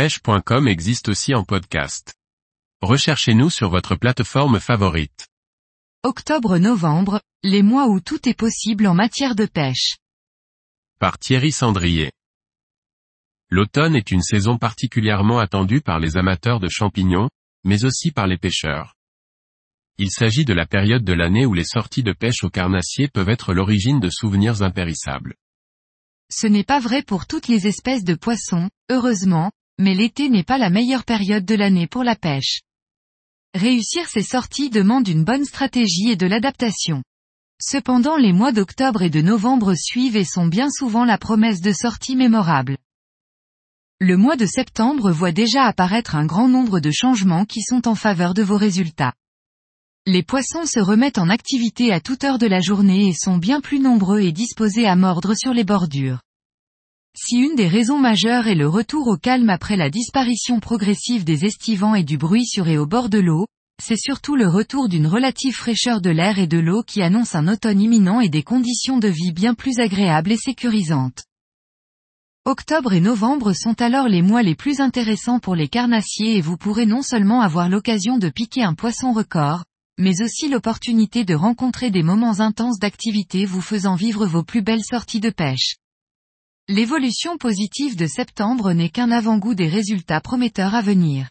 pêche.com existe aussi en podcast. Recherchez-nous sur votre plateforme favorite. Octobre-novembre, les mois où tout est possible en matière de pêche. Par Thierry Sandrier. L'automne est une saison particulièrement attendue par les amateurs de champignons, mais aussi par les pêcheurs. Il s'agit de la période de l'année où les sorties de pêche au carnassier peuvent être l'origine de souvenirs impérissables. Ce n'est pas vrai pour toutes les espèces de poissons, heureusement, mais l'été n'est pas la meilleure période de l'année pour la pêche. Réussir ces sorties demande une bonne stratégie et de l'adaptation. Cependant les mois d'octobre et de novembre suivent et sont bien souvent la promesse de sorties mémorables. Le mois de septembre voit déjà apparaître un grand nombre de changements qui sont en faveur de vos résultats. Les poissons se remettent en activité à toute heure de la journée et sont bien plus nombreux et disposés à mordre sur les bordures. Si une des raisons majeures est le retour au calme après la disparition progressive des estivants et du bruit sur et au bord de l'eau, c'est surtout le retour d'une relative fraîcheur de l'air et de l'eau qui annonce un automne imminent et des conditions de vie bien plus agréables et sécurisantes. Octobre et novembre sont alors les mois les plus intéressants pour les carnassiers et vous pourrez non seulement avoir l'occasion de piquer un poisson record, mais aussi l'opportunité de rencontrer des moments intenses d'activité vous faisant vivre vos plus belles sorties de pêche. L'évolution positive de septembre n'est qu'un avant-goût des résultats prometteurs à venir.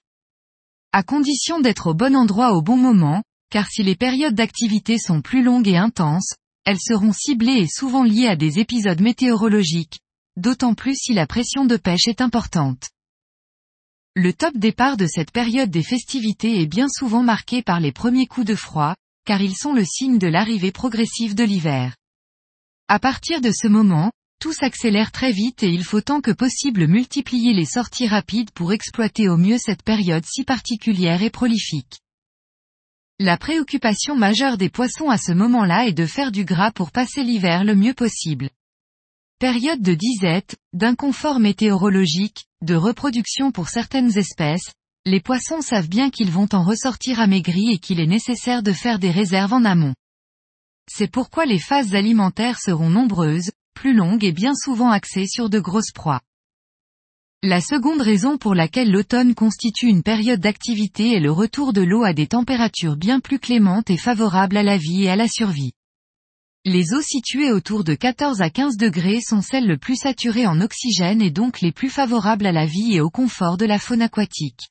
À condition d'être au bon endroit au bon moment, car si les périodes d'activité sont plus longues et intenses, elles seront ciblées et souvent liées à des épisodes météorologiques, d'autant plus si la pression de pêche est importante. Le top départ de cette période des festivités est bien souvent marqué par les premiers coups de froid, car ils sont le signe de l'arrivée progressive de l'hiver. À partir de ce moment, tout s'accélère très vite et il faut tant que possible multiplier les sorties rapides pour exploiter au mieux cette période si particulière et prolifique. La préoccupation majeure des poissons à ce moment-là est de faire du gras pour passer l'hiver le mieux possible. Période de disette, d'inconfort météorologique, de reproduction pour certaines espèces, les poissons savent bien qu'ils vont en ressortir amaigris et qu'il est nécessaire de faire des réserves en amont. C'est pourquoi les phases alimentaires seront nombreuses, plus longues et bien souvent axées sur de grosses proies. La seconde raison pour laquelle l'automne constitue une période d'activité est le retour de l'eau à des températures bien plus clémentes et favorables à la vie et à la survie. Les eaux situées autour de 14 à 15 degrés sont celles le plus saturées en oxygène et donc les plus favorables à la vie et au confort de la faune aquatique.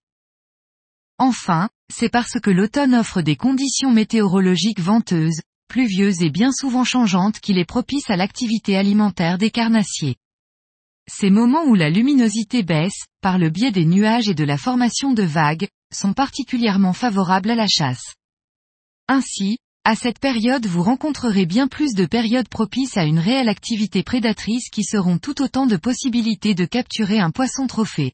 Enfin, c'est parce que l'automne offre des conditions météorologiques venteuses, pluvieuses et bien souvent changeantes qu'il est propice à l'activité alimentaire des carnassiers. Ces moments où la luminosité baisse, par le biais des nuages et de la formation de vagues, sont particulièrement favorables à la chasse. Ainsi, à cette période vous rencontrerez bien plus de périodes propices à une réelle activité prédatrice qui seront tout autant de possibilités de capturer un poisson trophée.